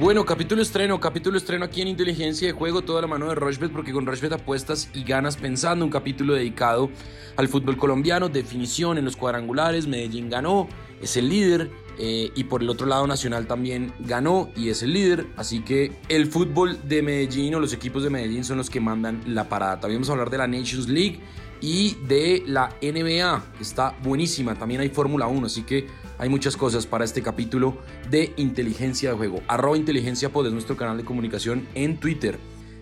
Bueno, capítulo estreno, capítulo estreno aquí en Inteligencia de Juego, toda la mano de Rochbet, porque con Rochbet apuestas y ganas pensando, un capítulo dedicado al fútbol colombiano, definición en los cuadrangulares, Medellín ganó, es el líder, eh, y por el otro lado Nacional también ganó y es el líder, así que el fútbol de Medellín o los equipos de Medellín son los que mandan la parada. También vamos a hablar de la Nations League y de la NBA, está buenísima, también hay Fórmula 1, así que hay muchas cosas para este capítulo de inteligencia de juego. Arroba inteligencia pod es nuestro canal de comunicación en Twitter.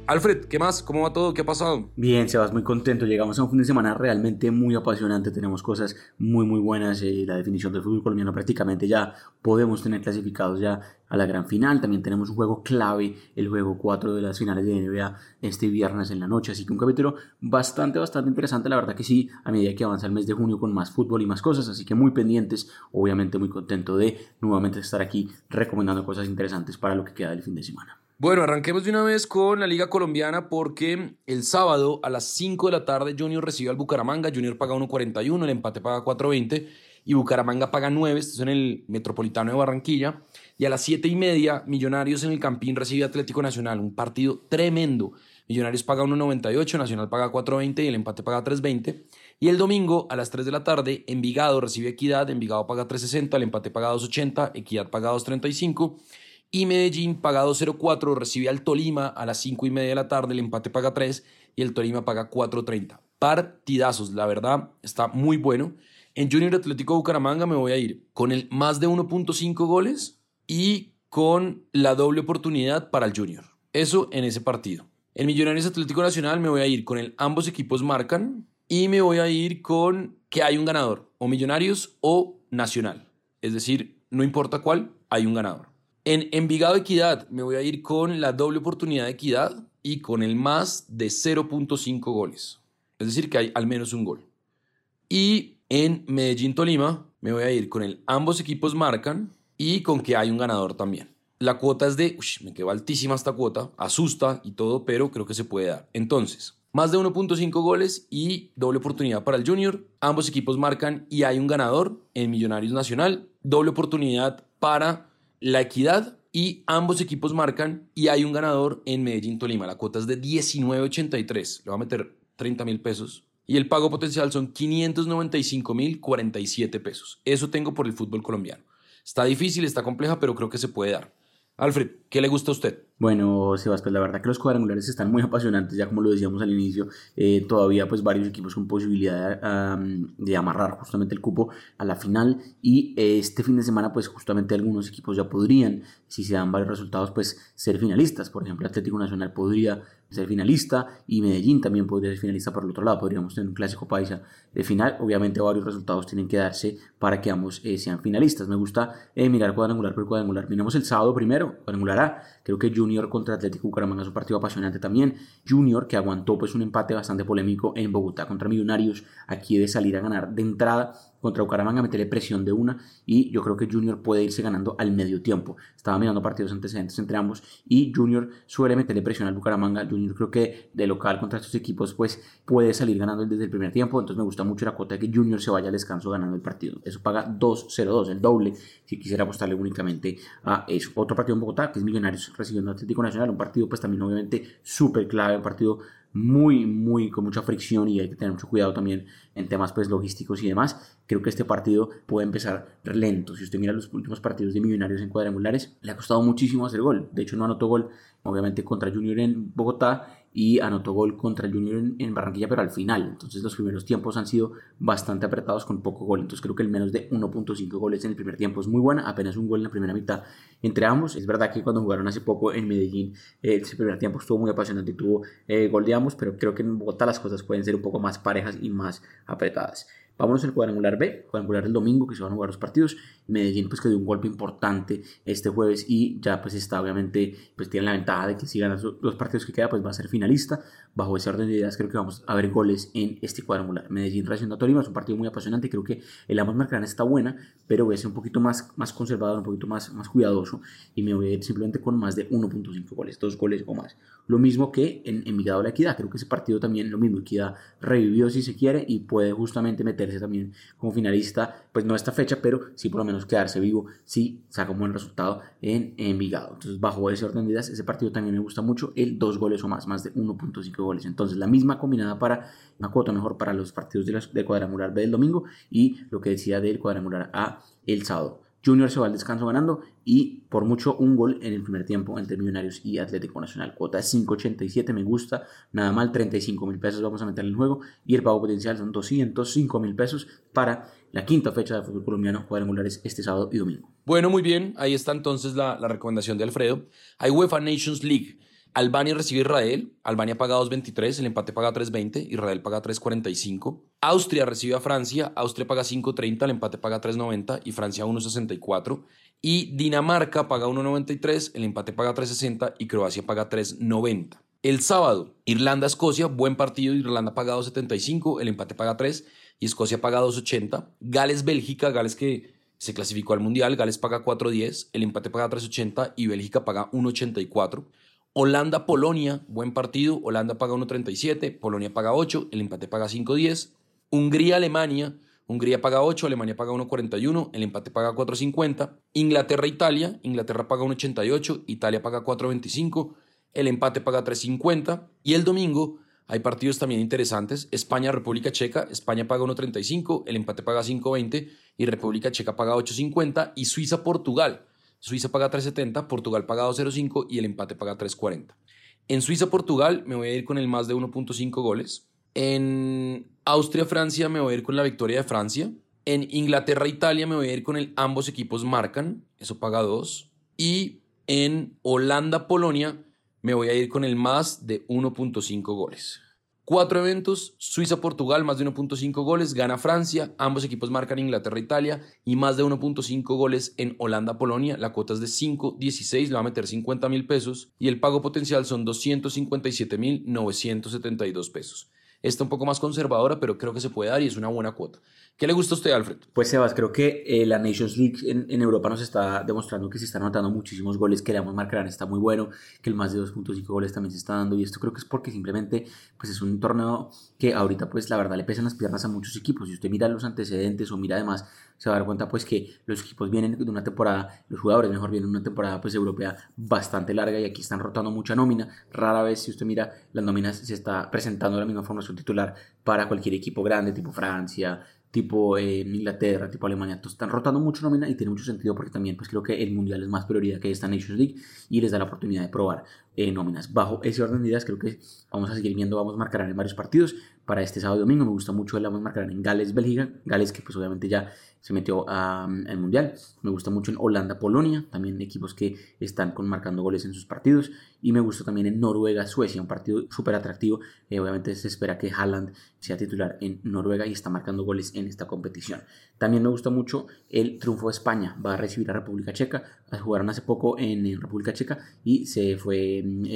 Alfred, ¿qué más? ¿Cómo va todo? ¿Qué ha pasado? Bien, Sebas, muy contento. Llegamos a un fin de semana realmente muy apasionante. Tenemos cosas muy, muy buenas. Eh, la definición del fútbol colombiano prácticamente ya podemos tener clasificados ya a la gran final. También tenemos un juego clave, el juego 4 de las finales de NBA este viernes en la noche. Así que un capítulo bastante, bastante interesante. La verdad que sí, a medida que avanza el mes de junio con más fútbol y más cosas. Así que muy pendientes. Obviamente muy contento de nuevamente estar aquí recomendando cosas interesantes para lo que queda del fin de semana. Bueno, arranquemos de una vez con la Liga Colombiana porque el sábado a las 5 de la tarde Junior recibe al Bucaramanga, Junior paga 1.41, el empate paga 4.20 y Bucaramanga paga 9, esto es en el Metropolitano de Barranquilla. Y a las 7 y media Millonarios en el Campín recibe Atlético Nacional, un partido tremendo. Millonarios paga 1.98, Nacional paga 4.20 y el empate paga 3.20. Y el domingo a las 3 de la tarde Envigado recibe Equidad, Envigado paga 3.60, el empate paga 2.80, Equidad paga 2.35 y Medellín paga 2.04, recibe al Tolima a las 5 y media de la tarde, el empate paga 3 y el Tolima paga 4.30. Partidazos, la verdad, está muy bueno. En Junior Atlético Bucaramanga me voy a ir con el más de 1.5 goles y con la doble oportunidad para el Junior. Eso en ese partido. En Millonarios Atlético Nacional me voy a ir con el ambos equipos marcan y me voy a ir con que hay un ganador, o Millonarios o Nacional. Es decir, no importa cuál, hay un ganador. En Envigado Equidad me voy a ir con la doble oportunidad de Equidad y con el más de 0.5 goles. Es decir, que hay al menos un gol. Y en Medellín Tolima me voy a ir con el ambos equipos marcan y con que hay un ganador también. La cuota es de, uy, me quedó altísima esta cuota, asusta y todo, pero creo que se puede dar. Entonces, más de 1.5 goles y doble oportunidad para el Junior. Ambos equipos marcan y hay un ganador en Millonarios Nacional. Doble oportunidad para la Equidad y ambos equipos marcan y hay un ganador en Medellín Tolima. La cuota es de 19.83. Le va a meter 30 mil pesos. Y el pago potencial son 595 mil 47 pesos. Eso tengo por el fútbol colombiano. Está difícil, está compleja, pero creo que se puede dar. Alfred, ¿qué le gusta a usted? Bueno, Sebas, pues la verdad que los cuadrangulares están muy apasionantes, ya como lo decíamos al inicio, eh, todavía pues varios equipos con posibilidad de amarrar justamente el cupo a la final y este fin de semana pues justamente algunos equipos ya podrían, si se dan varios resultados, pues ser finalistas. Por ejemplo, Atlético Nacional podría ser finalista y Medellín también podría ser finalista por el otro lado. Podríamos tener un clásico paisa de final. Obviamente varios resultados tienen que darse para que ambos eh, sean finalistas. Me gusta eh, mirar cuadrangular por cuadrangular. Miremos el sábado primero, cuadrangular A. Creo que Junior contra Atlético Bucaramanga es un partido apasionante también. Junior que aguantó pues un empate bastante polémico en Bogotá contra Millonarios. Aquí debe salir a ganar de entrada contra Bucaramanga, meterle presión de una y yo creo que Junior puede irse ganando al medio tiempo. Estaba mirando partidos antecedentes entre ambos y Junior suele meterle presión al Bucaramanga. Junior creo que de local contra estos equipos pues puede salir ganando desde el primer tiempo, entonces me gusta mucho la cuota de que Junior se vaya al descanso ganando el partido. Eso paga 2-0-2, el doble, si quisiera apostarle únicamente a eso. Otro partido en Bogotá, que es Millonarios recibiendo Atlético Nacional, un partido pues también obviamente súper clave, un partido muy, muy con mucha fricción y hay que tener mucho cuidado también en temas pues logísticos y demás. Creo que este partido puede empezar lento. Si usted mira los últimos partidos de Millonarios en cuadrangulares, le ha costado muchísimo hacer gol. De hecho, no anotó gol, obviamente, contra Junior en Bogotá y anotó gol contra Junior en, Barranquilla, pero al final. Entonces los primeros tiempos han sido bastante apretados con poco gol. Entonces creo que el menos de 1.5 goles en el primer tiempo es muy buena, apenas un gol en la primera mitad entre ambos. Es verdad que cuando jugaron hace poco en Medellín, eh, ese primer tiempo estuvo muy apasionante y tuvo eh, gol de ambos, pero creo que en Bogotá las cosas pueden ser un poco más parejas y más apretadas. Vámonos al cuadrangular B, cuadrangular del domingo que se van a jugar los partidos. Medellín pues que dio un golpe importante este jueves y ya pues está obviamente pues tiene la ventaja de que si gana los partidos que queda pues va a ser finalista. Bajo ese orden de ideas creo que vamos a ver goles en este cuadrangular. Medellín recibiendo a Tolima es un partido muy apasionante, creo que el ambos marcarán está buena, pero voy a ser un poquito más, más conservador, un poquito más, más cuidadoso y me voy a ir simplemente con más de 1.5 goles, dos goles o más. Lo mismo que en Envigado la Equidad, creo que ese partido también lo mismo, Equidad revivió si se quiere y puede justamente meter meterse también como finalista, pues no esta fecha, pero sí por lo menos quedarse vivo si saca un buen resultado en Envigado. Entonces, bajo ese orden de ideas, ese partido también me gusta mucho, el dos goles o más, más de 1.5 goles. Entonces, la misma combinada para una cuota mejor para los partidos de, de cuadrangular B del domingo y lo que decía del cuadrangular A el sábado. Junior se va al descanso ganando y por mucho un gol en el primer tiempo entre Millonarios y Atlético Nacional. Cuota 5.87, me gusta, nada mal, 35 mil pesos vamos a meter en el juego y el pago potencial son 205 mil pesos para la quinta fecha de fútbol colombiano cuadrangulares este sábado y domingo. Bueno, muy bien, ahí está entonces la, la recomendación de Alfredo. Hay UEFA Nations League. Albania recibe Israel, Albania paga 2.23, el empate paga 3.20, Israel paga 3.45. Austria recibe a Francia, Austria paga 5.30, el empate paga 3.90 y Francia 1.64. Y Dinamarca paga 1.93, el empate paga 3.60 y Croacia paga 3.90. El sábado, Irlanda-Escocia, buen partido, Irlanda paga 2.75, el empate paga 3 y Escocia paga 2.80. Gales-Bélgica, Gales que se clasificó al Mundial, Gales paga 4.10, el empate paga 3.80 y Bélgica paga 1.84. Holanda-Polonia, buen partido. Holanda paga 1.37, Polonia paga 8, el empate paga 5.10. Hungría-Alemania, Hungría paga 8, Alemania paga 1.41, el empate paga 4.50. Inglaterra-Italia, Inglaterra paga 1.88, Italia paga 4.25, el empate paga 3.50. Y el domingo hay partidos también interesantes. España-República Checa, España paga 1.35, el empate paga 5.20 y República Checa paga 8.50. Y Suiza-Portugal. Suiza paga 3.70, Portugal paga 2.05 y el empate paga 3.40. En Suiza-Portugal me voy a ir con el más de 1.5 goles. En Austria-Francia me voy a ir con la victoria de Francia. En Inglaterra-Italia me voy a ir con el ambos equipos marcan, eso paga 2. Y en Holanda-Polonia me voy a ir con el más de 1.5 goles. Cuatro eventos, Suiza-Portugal, más de 1.5 goles, gana Francia, ambos equipos marcan Inglaterra-Italia y más de 1.5 goles en Holanda-Polonia, la cuota es de 5.16, le va a meter 50 mil pesos y el pago potencial son 257 mil 972 pesos. Está un poco más conservadora, pero creo que se puede dar y es una buena cuota. ¿Qué le gusta a usted, Alfred? Pues Sebas, creo que eh, la Nations League en, Europa nos está demostrando que se están anotando muchísimos goles, que le vamos a marcar está muy bueno, que el más de 2.5 goles también se está dando y esto creo que es porque simplemente pues es un torneo que ahorita pues la verdad le pesan las piernas a muchos equipos. Si usted mira los antecedentes o mira además se va a dar cuenta pues que los equipos vienen de una temporada, los jugadores mejor vienen de una temporada pues europea bastante larga y aquí están rotando mucha nómina. Rara vez si usted mira las nóminas se está presentando la misma formación titular para cualquier equipo grande tipo Francia, tipo eh, Inglaterra, tipo Alemania, entonces están rotando mucho nómina y tiene mucho sentido porque también pues creo que el Mundial es más prioridad que esta Nations League y les da la oportunidad de probar eh, nóminas. Bajo ese orden de ideas creo que vamos a seguir viendo, vamos a marcar en varios partidos para este sábado y domingo, me gusta mucho el vamos a marcar en Gales, Bélgica, Gales que pues obviamente ya se metió al Mundial. Me gusta mucho en Holanda, Polonia, también equipos que están con marcando goles en sus partidos. Y me gusta también en Noruega, Suecia, un partido súper atractivo. Eh, obviamente se espera que Haaland sea titular en Noruega y está marcando goles en esta competición. También me gusta mucho el triunfo de España. Va a recibir a República Checa. Jugaron hace poco en, República Checa y se fue mm,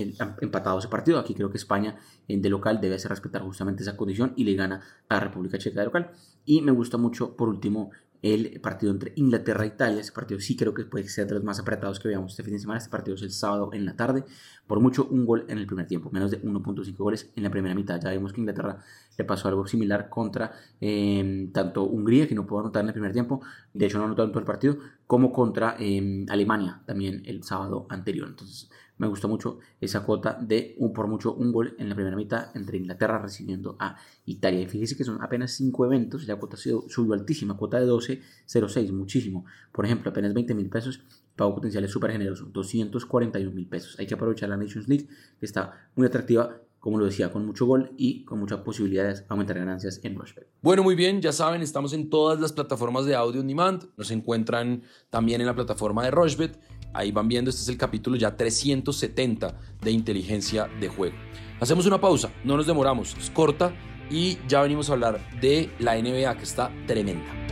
empatado ese partido. Aquí creo que España de local debe hacer respetar justamente esa condición y le gana a República Checa de local. Y me gusta mucho, por último, el partido entre Inglaterra e Italia. Ese partido sí creo que puede ser de los más apretados que veamos este fin de semana. Este partido es el sábado en la tarde. Por mucho, un gol en el primer tiempo, menos de 1.5 goles en la primera mitad. Ya vemos que Inglaterra le pasó algo similar contra em, tanto Hungría, que no pudo anotar en el primer tiempo, de hecho no anotó en todo el partido, como contra em, Alemania también el sábado anterior. Entonces, me gustó mucho esa cuota de un por mucho un gol en la primera mitad entre Inglaterra recibiendo a Italia. Y fíjese que son apenas cinco eventos y la cuota subió altísima, cuota de 12.06, muchísimo. Por ejemplo, apenas 20 mil pesos, pago potencial es súper generoso, 241 mil pesos. Hay que aprovechar la Nations League, que está muy atractiva como lo decía, con mucho gol y con muchas posibilidades de aumentar ganancias en Rushbet. Bueno, muy bien, ya saben, estamos en todas las plataformas de audio on demand. Nos encuentran también en la plataforma de Rushbet. Ahí van viendo, este es el capítulo ya 370 de inteligencia de juego. Hacemos una pausa, no nos demoramos, es corta y ya venimos a hablar de la NBA que está tremenda.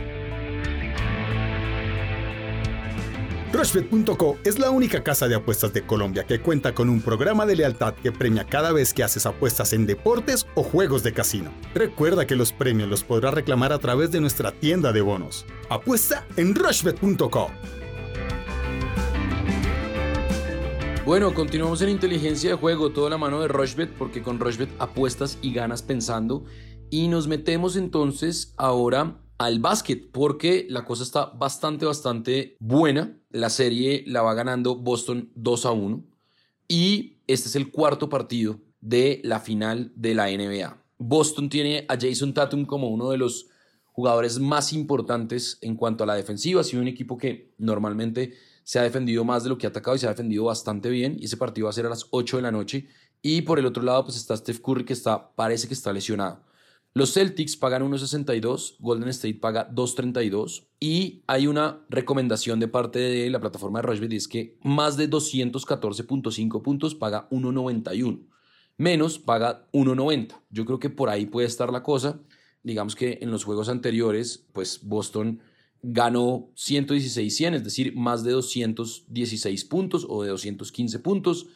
Rushbet.co es la única casa de apuestas de Colombia que cuenta con un programa de lealtad que premia cada vez que haces apuestas en deportes o juegos de casino. Recuerda que los premios los podrás reclamar a través de nuestra tienda de bonos. Apuesta en Rushbet.co. Bueno, continuamos en inteligencia de juego, toda la mano de Rushbet, porque con Rushbet apuestas y ganas pensando Y nos metemos entonces ahora al básquet, porque la cosa está bastante, bastante buena. La serie la va ganando Boston 2 a 1. Y este es el cuarto partido de la final de la NBA. Boston tiene a Jason Tatum como uno de los jugadores más importantes en cuanto a la defensiva. Ha sido un equipo que normalmente se ha defendido más de lo que ha atacado y se ha defendido bastante bien. Y ese partido va a ser a las 8 de la noche. Y por el otro lado, pues está Steph Curry que está, parece que está lesionado. Los Celtics pagan 1.62, Golden State paga 2.32 y hay una recomendación de parte de la plataforma de Rushbet es que más de 214.5 puntos paga 1.91, menos paga 1.90. Yo creo que por ahí puede estar la cosa. Digamos que en los juegos anteriores, pues Boston ganó 116-100, es decir, más de 216 puntos o de 215 puntos.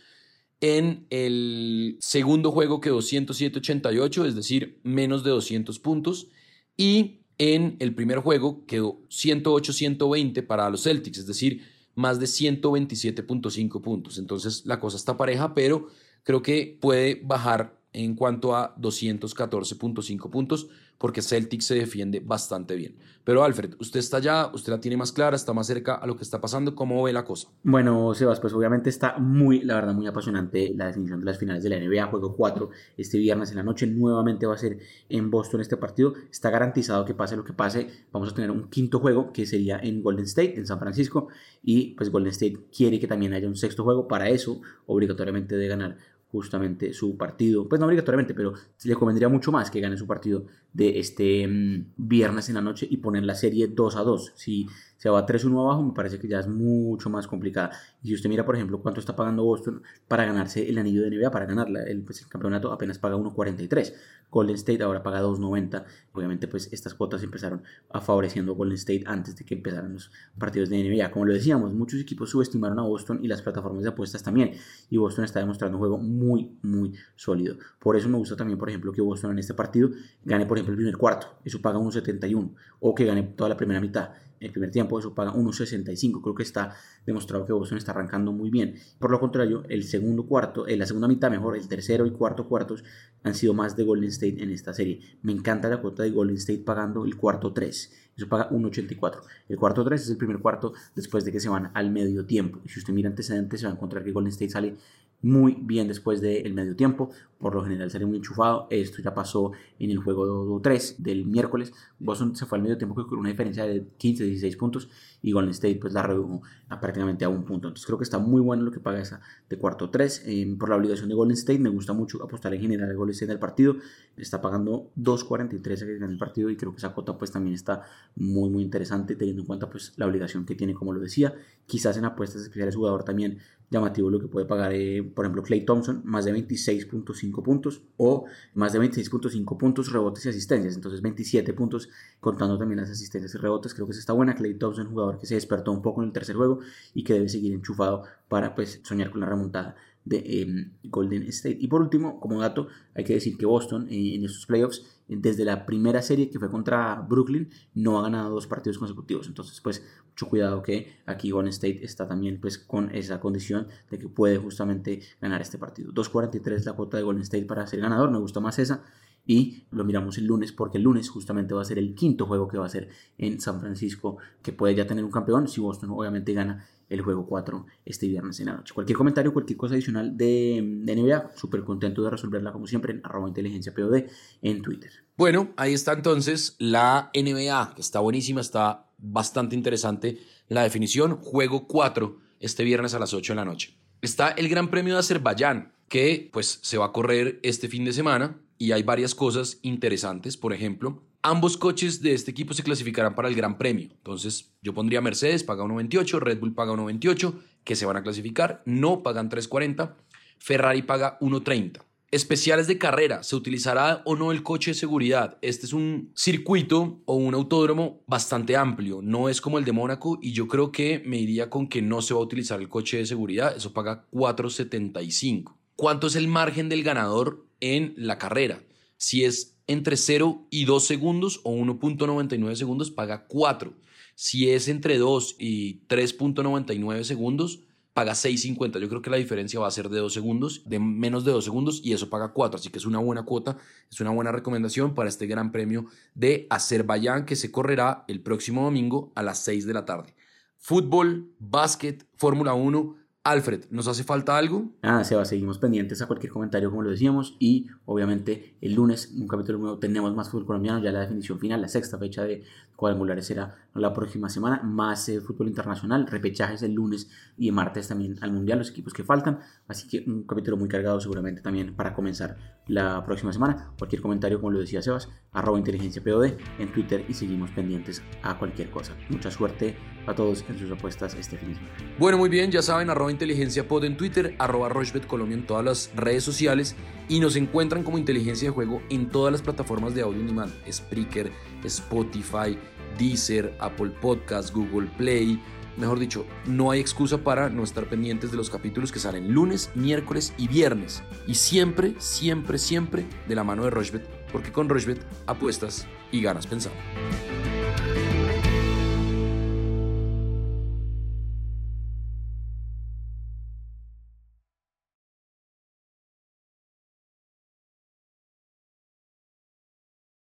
En el segundo juego quedó 107-88, es decir, menos de 200 puntos. Y en el primer juego quedó 108-120 para los Celtics, es decir, más de 127.5 puntos. Entonces la cosa está pareja, pero creo que puede bajar en cuanto a 214.5 puntos porque Celtic se defiende bastante bien. Pero Alfred, usted está allá, usted la tiene más clara, está más cerca a lo que está pasando, ¿cómo ve la cosa? Bueno, Sebas, pues obviamente está muy, la verdad, muy apasionante la definición de las finales de la NBA, juego 4, este viernes en la noche, nuevamente va a ser en Boston este partido, está garantizado que pase lo que pase, vamos a tener un quinto juego que sería en Golden State, en San Francisco, y pues Golden State quiere que también haya un sexto juego, para eso obligatoriamente de ganar justamente su partido, pues no obligatoriamente, pero le convendría mucho más que gane su partido de este mm, viernes en la noche y poner la serie 2 a 2. Si se va 3-1 abajo, me parece que ya es mucho más complicada. Y si usted mira, por ejemplo, cuánto está pagando Boston para ganarse el anillo de NBA, para ganarla, el, pues, el campeonato apenas paga 1.43. Golden State ahora paga 2.90. Obviamente, pues estas cuotas empezaron a favoreciendo a Golden State antes de que empezaran los partidos de NBA. Como lo decíamos, muchos equipos subestimaron a Boston y las plataformas de apuestas también. Y Boston está demostrando un juego muy, muy sólido. Por eso me gusta también, por ejemplo, que Boston en este partido gane, por ejemplo, el primer cuarto. Eso paga 1.71. O que gane toda la primera mitad el primer tiempo, eso paga 1.65. Creo que está demostrado que Boston está arrancando muy bien. Por lo contrario, el segundo cuarto, eh, la segunda mitad mejor, el tercero y cuarto cuartos han sido más de Golden State en esta serie. Me encanta la cuota de Golden State pagando el cuarto 3. Eso paga 1.84. El cuarto 3 es el primer cuarto después de que se van al medio tiempo. Y si usted mira antecedentes, se va a encontrar que Golden State sale muy bien después del medio tiempo. Por lo general sale muy enchufado. Esto ya pasó en el juego 3 del miércoles. Boston se fue al medio tiempo con una diferencia de 15, 16 puntos y Golden State pues la redujo a prácticamente a un punto. Entonces creo que está muy bueno lo que paga esa de cuarto 3. Eh, por la obligación de Golden State me gusta mucho apostar en general el Golden State del partido. Está pagando 2.43 en el partido y creo que esa cuota pues también está muy muy interesante teniendo en cuenta pues la obligación que tiene como lo decía. Quizás en apuestas especiales jugador también llamativo lo que puede pagar, eh, por ejemplo, Clay Thompson, más de 26.5 puntos o más de 26.5 puntos, rebotes y asistencias. Entonces 27 puntos contando también las asistencias y rebotes. Creo que se está buena. Clay Thompson, jugador que se despertó un poco en el tercer juego y que debe seguir enchufado para pues soñar con la remontada de em, Golden State. Y por último, como dato, hay que decir que Boston eh, en estos playoffs, desde la primera serie que fue contra Brooklyn, no ha ganado dos partidos consecutivos. Entonces, pues, mucho cuidado que aquí Golden State está también pues con esa condición de que puede justamente ganar este partido. 2.43 la cuota de Golden State para ser ganador, me gusta más esa y lo miramos el lunes porque el lunes justamente va a ser el quinto juego que va a ser en San Francisco que puede ya tener un campeón si Boston obviamente gana el juego 4 este viernes en la noche. Cualquier comentario, cualquier cosa adicional de, NBA, súper contento de resolverla como siempre en arroba inteligencia POD en Twitter. Bueno, ahí está entonces la NBA, que está buenísima, está bastante interesante la definición. Juego 4 este viernes a las 8 de la noche. Está el Gran Premio de Azerbaiyán, que pues se va a correr este fin de semana y hay varias cosas interesantes. Por ejemplo, ambos coches de este equipo se clasificarán para el Gran Premio. Entonces, yo pondría Mercedes, paga 1.28, Red Bull paga 1.28, que se van a clasificar, no pagan 3.40, Ferrari paga 1.30. Especiales de carrera, ¿se utilizará o no el coche de seguridad? Este es un circuito o un autódromo bastante amplio, no es como el de Mónaco y yo creo que me iría con que no se va a utilizar el coche de seguridad, eso paga 4.75. ¿Cuánto es el margen del ganador en la carrera? Si es entre 0 y 2 segundos o 1.99 segundos, paga 4. Si es entre 2 y 3.99 segundos, paga 6.50. Yo creo que la diferencia va a ser de 2 segundos, de menos de 2 segundos, y eso paga 4. Así que es una buena cuota, es una buena recomendación para este gran premio de Azerbaiyán que se correrá el próximo domingo a las 6 de la tarde. Fútbol, básquet, Fórmula 1 Alfred, ¿nos hace falta algo? Nada, Seba, seguimos pendientes a cualquier comentario, como lo decíamos, y obviamente el lunes, un capítulo nuevo, tenemos más fútbol colombiano, ya la definición final, la sexta fecha de cuadrangulares será la próxima semana, más eh, fútbol internacional, repechajes el lunes y el martes también al Mundial, los equipos que faltan, así que un capítulo muy cargado seguramente también para comenzar la próxima semana. Cualquier comentario, como lo decía Sebas, arroba inteligencia POD en Twitter y seguimos pendientes a cualquier cosa. Mucha suerte a todos en sus apuestas este fin de semana. Bueno, muy bien, ya saben, arroba inteligencia pod en Twitter, arroba Rochbet Colombia en todas las redes sociales y nos encuentran como inteligencia de juego en todas las plataformas de audio animal, Spreaker, Spotify, Deezer, Apple Podcast, Google Play. Mejor dicho, no hay excusa para no estar pendientes de los capítulos que salen lunes, miércoles y viernes. Y siempre, siempre, siempre de la mano de Rochbet, porque con Rochbet apuestas y ganas pensando.